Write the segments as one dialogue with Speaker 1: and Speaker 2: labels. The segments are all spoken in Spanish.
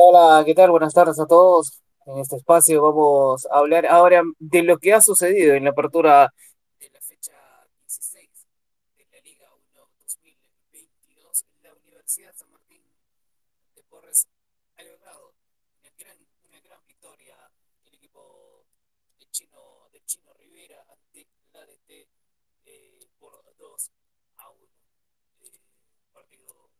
Speaker 1: Hola, ¿qué tal? Buenas tardes a todos. En este espacio vamos a hablar ahora de lo que ha sucedido en la apertura de la fecha 16 de la Liga 1 2022 en la Universidad San Martín de Porres ha logrado una gran, una gran victoria el equipo de Chino, de Chino Rivera ante la DT eh, por 2 a 1. Eh, partido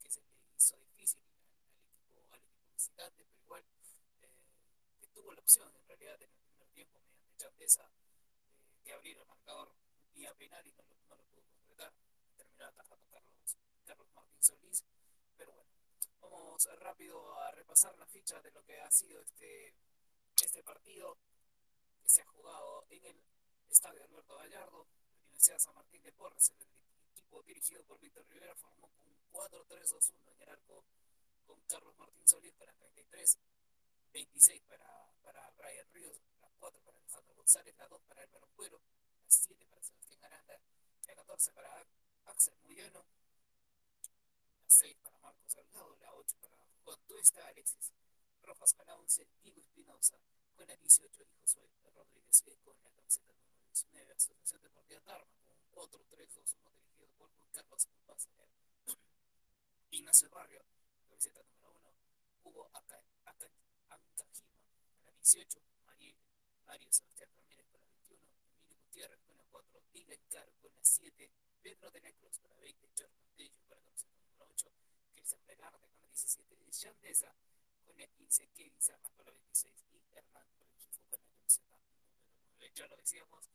Speaker 1: que se le hizo difícil al, al equipo, al equipo visitante, pero igual eh, que tuvo la opción en realidad en el primer tiempo mediante Chandesa eh, de abrir el marcador vía penal y no lo, no lo pudo concretar. Terminó atajando Carlos, Carlos Martín Solís, pero bueno, vamos rápido a repasar la ficha de lo que ha sido este, este partido que se ha jugado en el estadio Alberto Gallardo, la Universidad San Martín de Porres, el equipo dirigido por Víctor Rivera formó un 4-3-2-1 en el arco con Carlos Martín Solís para 33, 26 para, para Brian Ríos, la 4 para Alejandro González, la 2 para Álvaro Cuero, la 7 para Sebastián Aranda, la 14 para Axel Muyano, la 6 para Marcos Salgado, la 8 para Juan Tuesta, Alexis Rojas con la 11, Diego Espinosa con la 18 y Josué Rodríguez con la camiseta número 19, Asociación Deportiva Tarma con 4-3-2-1 dirigido por Juan Carlos Basaler. Ignacio Barrio, camiseta número 1, Hugo Con la 18, Mario, Mario Sebastián Ramírez con la 21, Emilio Gutiérrez con la 4, Dylan Caro con la 7, Pedro de la Cruz con la 20, George Montello con la camiseta número 8, Cristian Plegarte con la 17, Yandesa con la 15, Kevin Serna con la 26 y Hernán Rengifo con la camiseta número 9. Ya lo decíamos,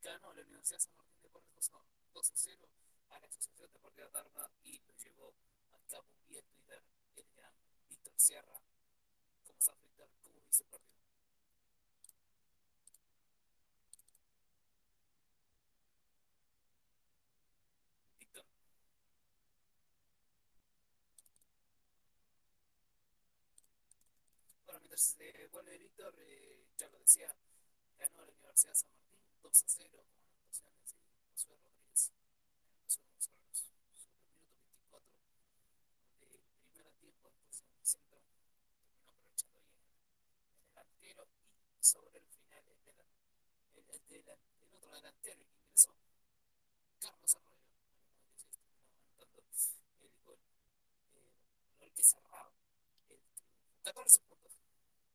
Speaker 1: ganó la Universidad San Martín de Porres 2 a 0 a la Asociación Deportiva Tarma y lo llevó a cabo vía Twitter el gran Víctor Sierra. ¿Cómo está Víctor? ¿Cómo viste el partido? Bueno, mientras eh, vuelve Víctor, eh, ya lo decía, ganó la Universidad San Martín 2 a 0 con anotaciones de Rodríguez. Josué González sobre el minuto 24 del primer tiempo en posición de centro. Terminó aprovechando ahí en el, el delantero y sobre el final el, del, el, el, el otro delantero que ingresó, Carlos Arroyo. Anotando el gol, el que cerraba el triunfo. 14 puntos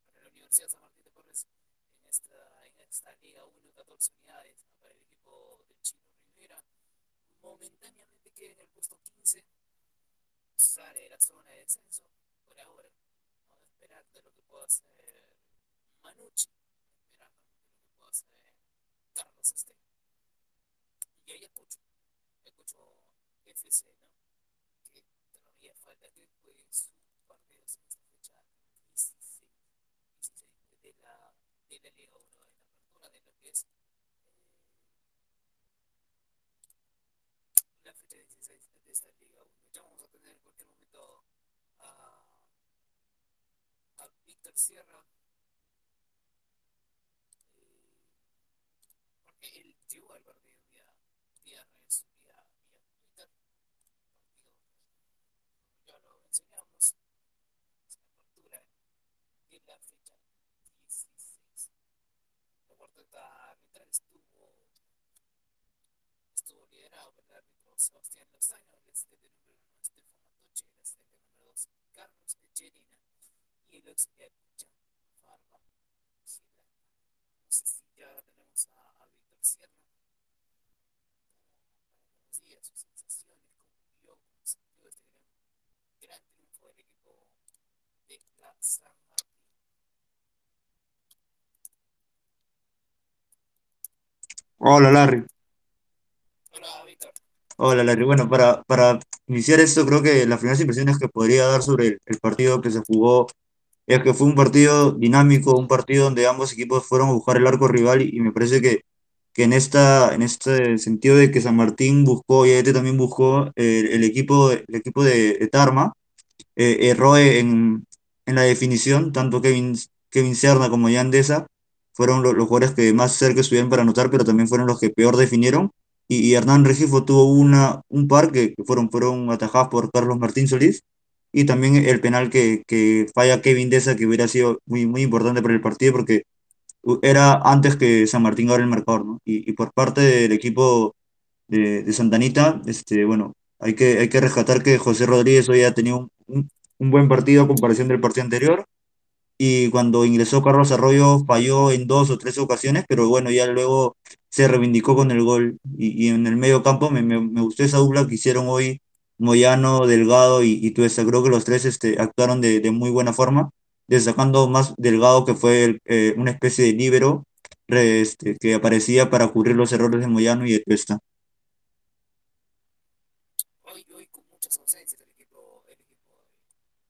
Speaker 1: para la Universidad San Martín de Porres en esta, en esta Liga 1, 14 unidades para el equipo del Chino Rivera. Momentáneamente queda en el puesto 15, sale de la zona de descenso por ahora. Vamos a esperar de lo que pueda hacer Manucci, esperando de lo que pueda hacer Carlos Este. Y ahí escucho, escucho FC, ¿no? Que todavía falta que juegue sus partidos en esta fecha 16, 16 de la, de la Liga 1, de la apertura de lo que es eh, la fecha 16 de esta Liga 1. Ya vamos a tener en cualquier momento a, a Víctor Sierra, eh, porque él llegó al partido vía, vía redes, vía, vía Twitter, ya lo enseñamos, la apertura de la fecha 16. La cuarteta arbitral estuvo, estuvo liderado por el árbitro Sebastián Lozano, el asistente número 1 Estefano Matoche, el asistente número 2 Carlos Echerina y el auxiliar Jan Farba. No sé si ya tenemos a,
Speaker 2: Hola Larry,
Speaker 1: Hola, Víctor.
Speaker 2: hola Larry. Bueno, para, para iniciar esto, creo que las primeras impresiones que podría dar sobre el, partido que se jugó es que fue un partido dinámico, un partido donde ambos equipos fueron a buscar el arco rival y me parece que, que en, esta, en este sentido de que San Martín buscó y este también buscó el, el equipo, el equipo de, de Tarma, eh, erró en, en la definición, tanto Kevin, Kevin Serna como Yandesa fueron lo- los jugadores que más cerca estuvieron para anotar, pero también fueron los que peor definieron. Y, y Hernán Regifo tuvo una, un par que, que fueron, fueron atajados por Carlos Martín Solís y también el penal que, que falla Kevin Deza, que hubiera sido muy, muy importante para el partido porque era antes que San Martín abra el marcador, ¿no? Y, y por parte del equipo de, de Santanita, este, bueno, hay que, hay que rescatar que José Rodríguez hoy ha tenido un, un, un buen partido a comparación del partido anterior. Y cuando ingresó Carlos Arroyo falló en dos o tres ocasiones, pero bueno, ya luego se reivindicó con el gol. Y, y en el medio campo me, me, me, gustó esa dupla que hicieron hoy Moyano, Delgado y, y Tuesa, creo que los tres este, actuaron de, de muy buena forma, destacando más Delgado que fue el, eh, una especie de líbero este, que aparecía para cubrir los errores de Moyano y de Tuesta.
Speaker 1: Hoy, hoy con muchas ausencias el equipo, el equipo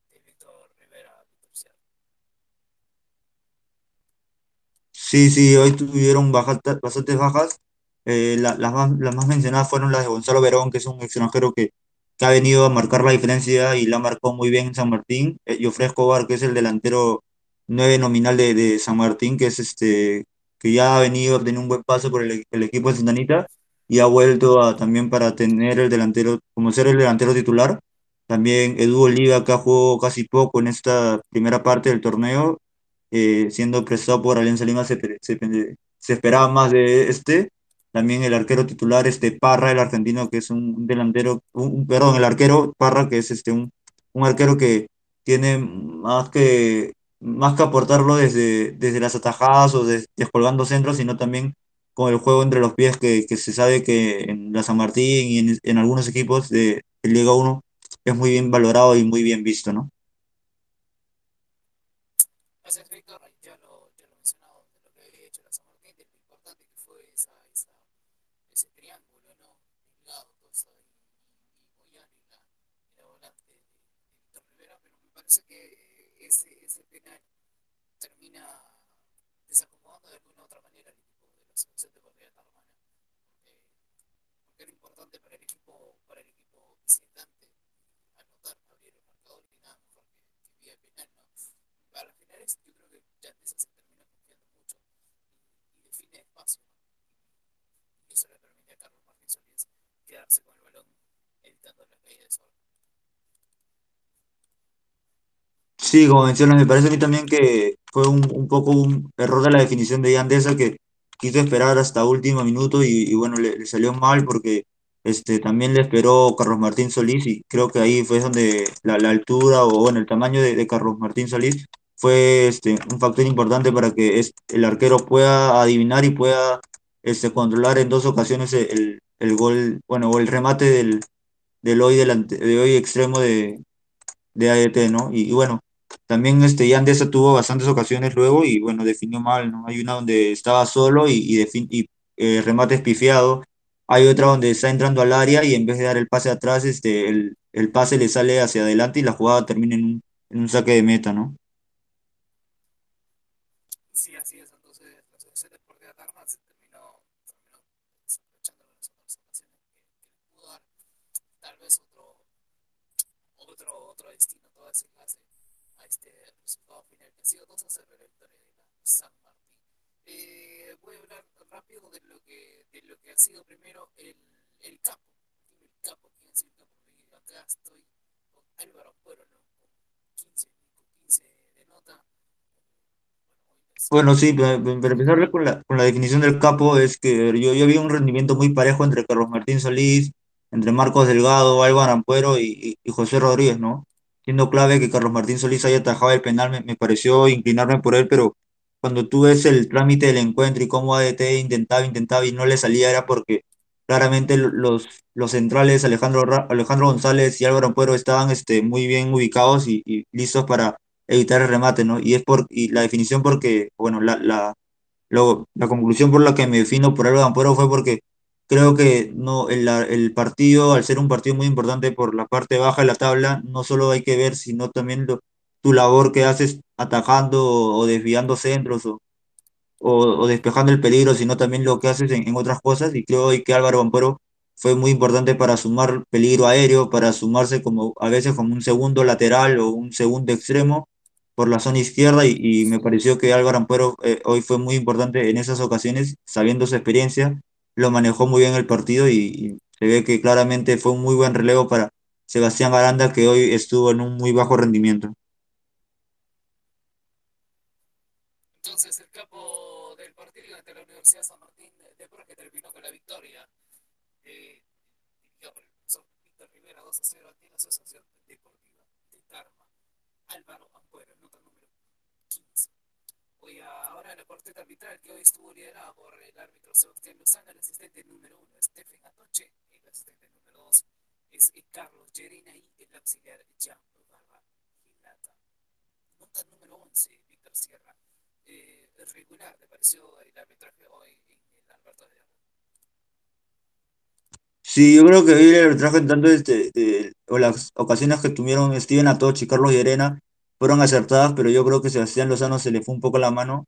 Speaker 1: de, de Víctor Rivera, Víctor
Speaker 2: Sí, sí, hoy tuvieron bastantes bajas. Eh, la- las más, las más mencionadas fueron las de Gonzalo Verón, que es un extranjero que, que ha venido a marcar la diferencia y la marcó muy bien en San Martín. Eh, Jofre Escobar, que es el delantero nueve nominal de, de San Martín, que es este, que ya ha venido a tener un buen paso por el, el equipo de Santanita y ha vuelto a, también para tener el delantero, como ser el delantero titular. También Edu Oliva, que ha jugado casi poco en esta primera parte del torneo eh, siendo prestado por Alianza Lima, se, se, se, esperaba más de este. También el arquero titular, este Parra, el argentino, que es un delantero, un, perdón, el arquero Parra, que es este un, un arquero que tiene más que, más que aportarlo desde, desde las atajadas o des, descolgando centros, sino también con el juego entre los pies, que, que se sabe que en la San Martín y en, en algunos equipos de, de Liga 1 es muy bien valorado y muy bien visto, ¿no?
Speaker 1: Así es, Víctor, ya lo, ya lo he mencionado, de lo que había hecho la San Martín, de lo importante que fue esa, esa, ese triángulo, ¿no? Cosa y, y Moyano y la, y la volante de, de Víctor Rivera, pero me parece que ese, ese penal termina desacomodando de alguna u otra manera el equipo de la selección de Bolivia Tarmana, porque, porque era importante para el equipo, para el equipo visitante anotar, abrir el marcador y nada mejor que, que vía penal, ¿no? Para las finales yo creo que ya Yandesa se termina confiando mucho y, y define espacio, ¿no? Y, y eso le permite a Carlos Martín Solís quedarse con el balón evitando la caída de.
Speaker 2: Sí, como mencionas, me parece a mí también que fue un, poco un error de la definición de Yandesa que quiso esperar hasta último minuto y, bueno, le, salió mal porque este, también le esperó Carlos Martín Solís y creo que ahí fue donde la, la altura o bueno, el tamaño de, de Carlos Martín Solís fue este, un factor importante para que es, el arquero pueda adivinar y pueda este, controlar en dos ocasiones el, el gol, bueno, o el remate del, del hoy, delante, de hoy extremo de, de ADT, ¿no? Y, bueno. También este, Yandesa tuvo bastantes ocasiones luego y bueno, definió mal, ¿no? Hay una donde estaba solo y, y, y eh, remate espifiado. Hay otra donde está entrando al área y en vez de dar el pase atrás, este, el, el pase le sale hacia adelante y la jugada termina en un, en un saque de meta, ¿no?
Speaker 1: Sí, así es. Entonces, la selección deportiva de Armas se terminó, terminó desaprovechando las otras ocasiones que, que le pudo dar tal vez otro, otro, otro destino, toda esa clase a este resultado final que ha sido 2 a 0 la victoria de la San Martín. Eh, voy a hablar rápido de lo que, de lo que ha sido primero el, el capo. El capo, ¿quién es el capo? Acá estoy con Álvaro Puero, ¿no? Con 15, con 15 de nota. Bueno,
Speaker 2: sí, para, para empezar con la, con la definición del capo, es que yo, yo vi un rendimiento muy parejo entre Carlos Martín Solís, entre Marcos Delgado, Álvaro Ampuero y, y, y José Rodríguez, ¿no? Siendo clave que Carlos Martín Solís haya atajado el penal, me, me pareció inclinarme por él, pero cuando tú ves el trámite del encuentro y cómo ADT intentaba, intentaba y no le salía, era porque claramente los, los centrales, Alejandro, Alejandro González y Álvaro Ampuero, estaban este, muy bien ubicados y, y listos para evitar el remate, ¿no? Y es por, y la definición porque, bueno, la, la, lo- la conclusión por la que me defino por Álvaro Ampuero fue porque creo que no, el, el partido, al ser un partido muy importante por la parte baja de la tabla, no solo hay que ver, sino también lo- tu labor que haces atajando o, desviando centros o, o, despejando el peligro, sino también lo que haces en, otras cosas. Y creo hoy que Álvaro Ampuero fue muy importante para sumar peligro aéreo, para sumarse como a veces como un segundo lateral o un segundo extremo por la zona izquierda y, me pareció que Álvaro Ampuero eh, hoy fue muy importante en esas ocasiones, sabiendo su experiencia, lo manejó muy bien el partido y se ve que claramente fue un muy buen relevo para, Sebastián Aranda, que hoy estuvo en un muy bajo rendimiento.
Speaker 1: Entonces el capo del partido ante la Universidad San Martín de Porres que terminó con la victoria. Eh, dirigió por el profesor Víctor Rivera 2 a 0 ante la Asociación Deportiva de Tarma. Álvaro Ampuero, nota número 15. Voy a, ahora la cuarteta arbitral que hoy estuvo liderada por el árbitro Sebastián Lozano, el asistente número 1 Stephen Atoche, el asistente número 2 es Carlos Yerina y el auxiliar Jean Barra Gilata. Nota número 11, Víctor Sierra eh, regular te pareció el arbitraje hoy en el Alberto de
Speaker 2: Sí, yo creo que hoy el arbitraje tanto este, de- o las ocasiones que tuvieron Steven Atoch y Carlos fueron acertadas, pero yo creo que Sebastián Lozano se le fue un poco la mano.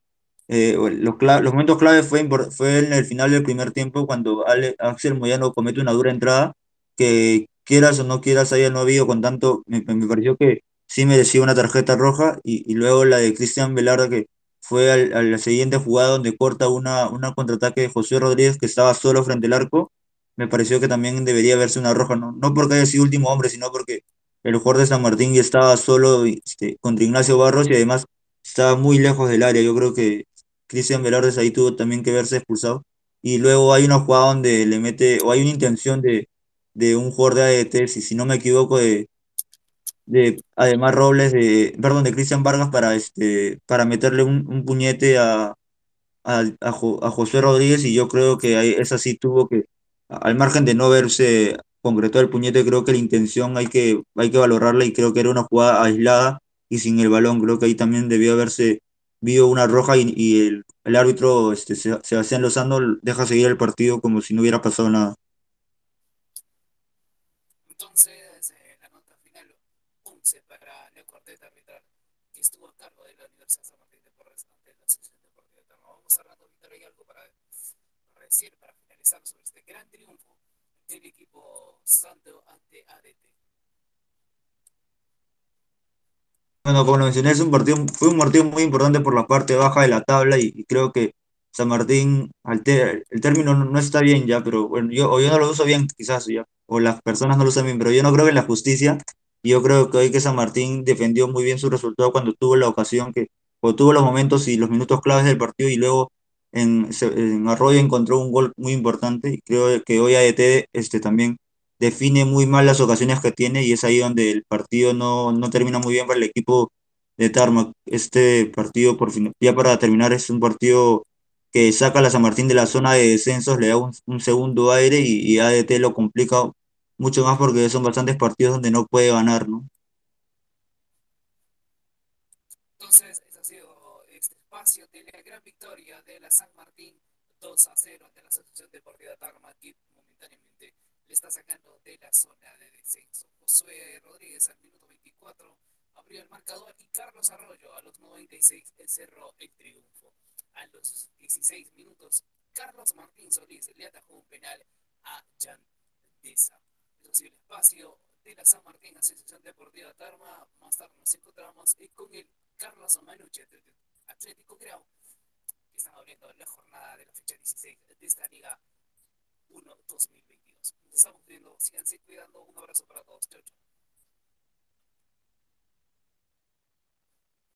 Speaker 2: Eh, los, cla- los momentos clave fue, fue en el final del primer tiempo cuando Ale- Axel Moyano comete una dura entrada que quieras o no quieras haya no habido con tanto, me, me pareció que sí merecía una tarjeta roja y, y luego la de Cristian Velarde que fue al- a la siguiente jugada donde corta una, una contraataque de José Rodríguez que estaba solo frente al arco me pareció que también debería verse una roja, no, no porque haya sido último hombre, sino porque el jugador de San Martín ya estaba solo este, contra Ignacio Barros y además estaba muy lejos del área. Yo creo que Cristian Velarde ahí tuvo también que verse expulsado. Y luego hay una jugada donde le mete, o hay una intención de, de un jugador de ADT, si, si no me equivoco, de, de además Robles, de, perdón, de Cristian Vargas para, este, para meterle un, puñete a al- a, Jo- a José Rodríguez y yo creo que ahí- esa sí tuvo que, a- al margen de no verse concretado el puñete, creo que la intención hay que, hay que valorarla y creo que era una jugada aislada y sin el balón, creo que ahí también debió haberse vio una roja y, y el, el árbitro este, Se- Sebastián Lozano deja seguir el partido como si no hubiera pasado nada.
Speaker 1: Entonces, eh, la nota final 11 para la cuarteta arbitral que estuvo a cargo de la Universidad San Martín de Porres ante la Asociación Cerrando, Víctor, ¿hay algo para, para decir, para finalizar sobre este gran triunfo del equipo Santo ante ADT?
Speaker 2: Bueno, como lo mencioné, es un partido, fue un partido muy importante por la parte baja de la tabla y, y creo que San Martín, el término no, no está bien ya, pero bueno, yo, o yo no lo uso bien quizás ya, o las personas no lo usan bien, pero yo no creo en la justicia yo creo que hoy que San Martín defendió muy bien su resultado cuando tuvo la ocasión, que, o tuvo los momentos y los minutos claves del partido y luego en, en Arroyo encontró un gol muy importante creo que hoy ADT este, también define muy mal las ocasiones que tiene y es ahí donde el partido no, no termina muy bien para el equipo de Tarmac. Este partido, por fin, ya para terminar, es un partido que saca a la San Martín de la zona de descensos, le da un, un segundo aire y, y ADT lo complica mucho más porque son bastantes partidos donde no puede ganar, ¿no?
Speaker 1: Entonces, de la gran victoria de la San Martín 2 a 0 ante la Asociación Deportiva Tarma, que momentáneamente le está sacando de la zona de descenso. Josué Rodríguez al minuto 24 abrió el marcador y Carlos Arroyo a los 96 cerró el triunfo. A los 16 minutos, Carlos Martín Solís le atajó un penal a Jan Deza. Eso sido el espacio de la San Martín Asociación Deportiva Tarma. Más tarde nos encontramos eh, con el Carlos Manucci de Atlético Grau, que están abriendo la jornada de la fecha 16 de esta Liga 1 2022. Nos estamos viendo, síganse cuidando. Un abrazo para todos. Chau, chau.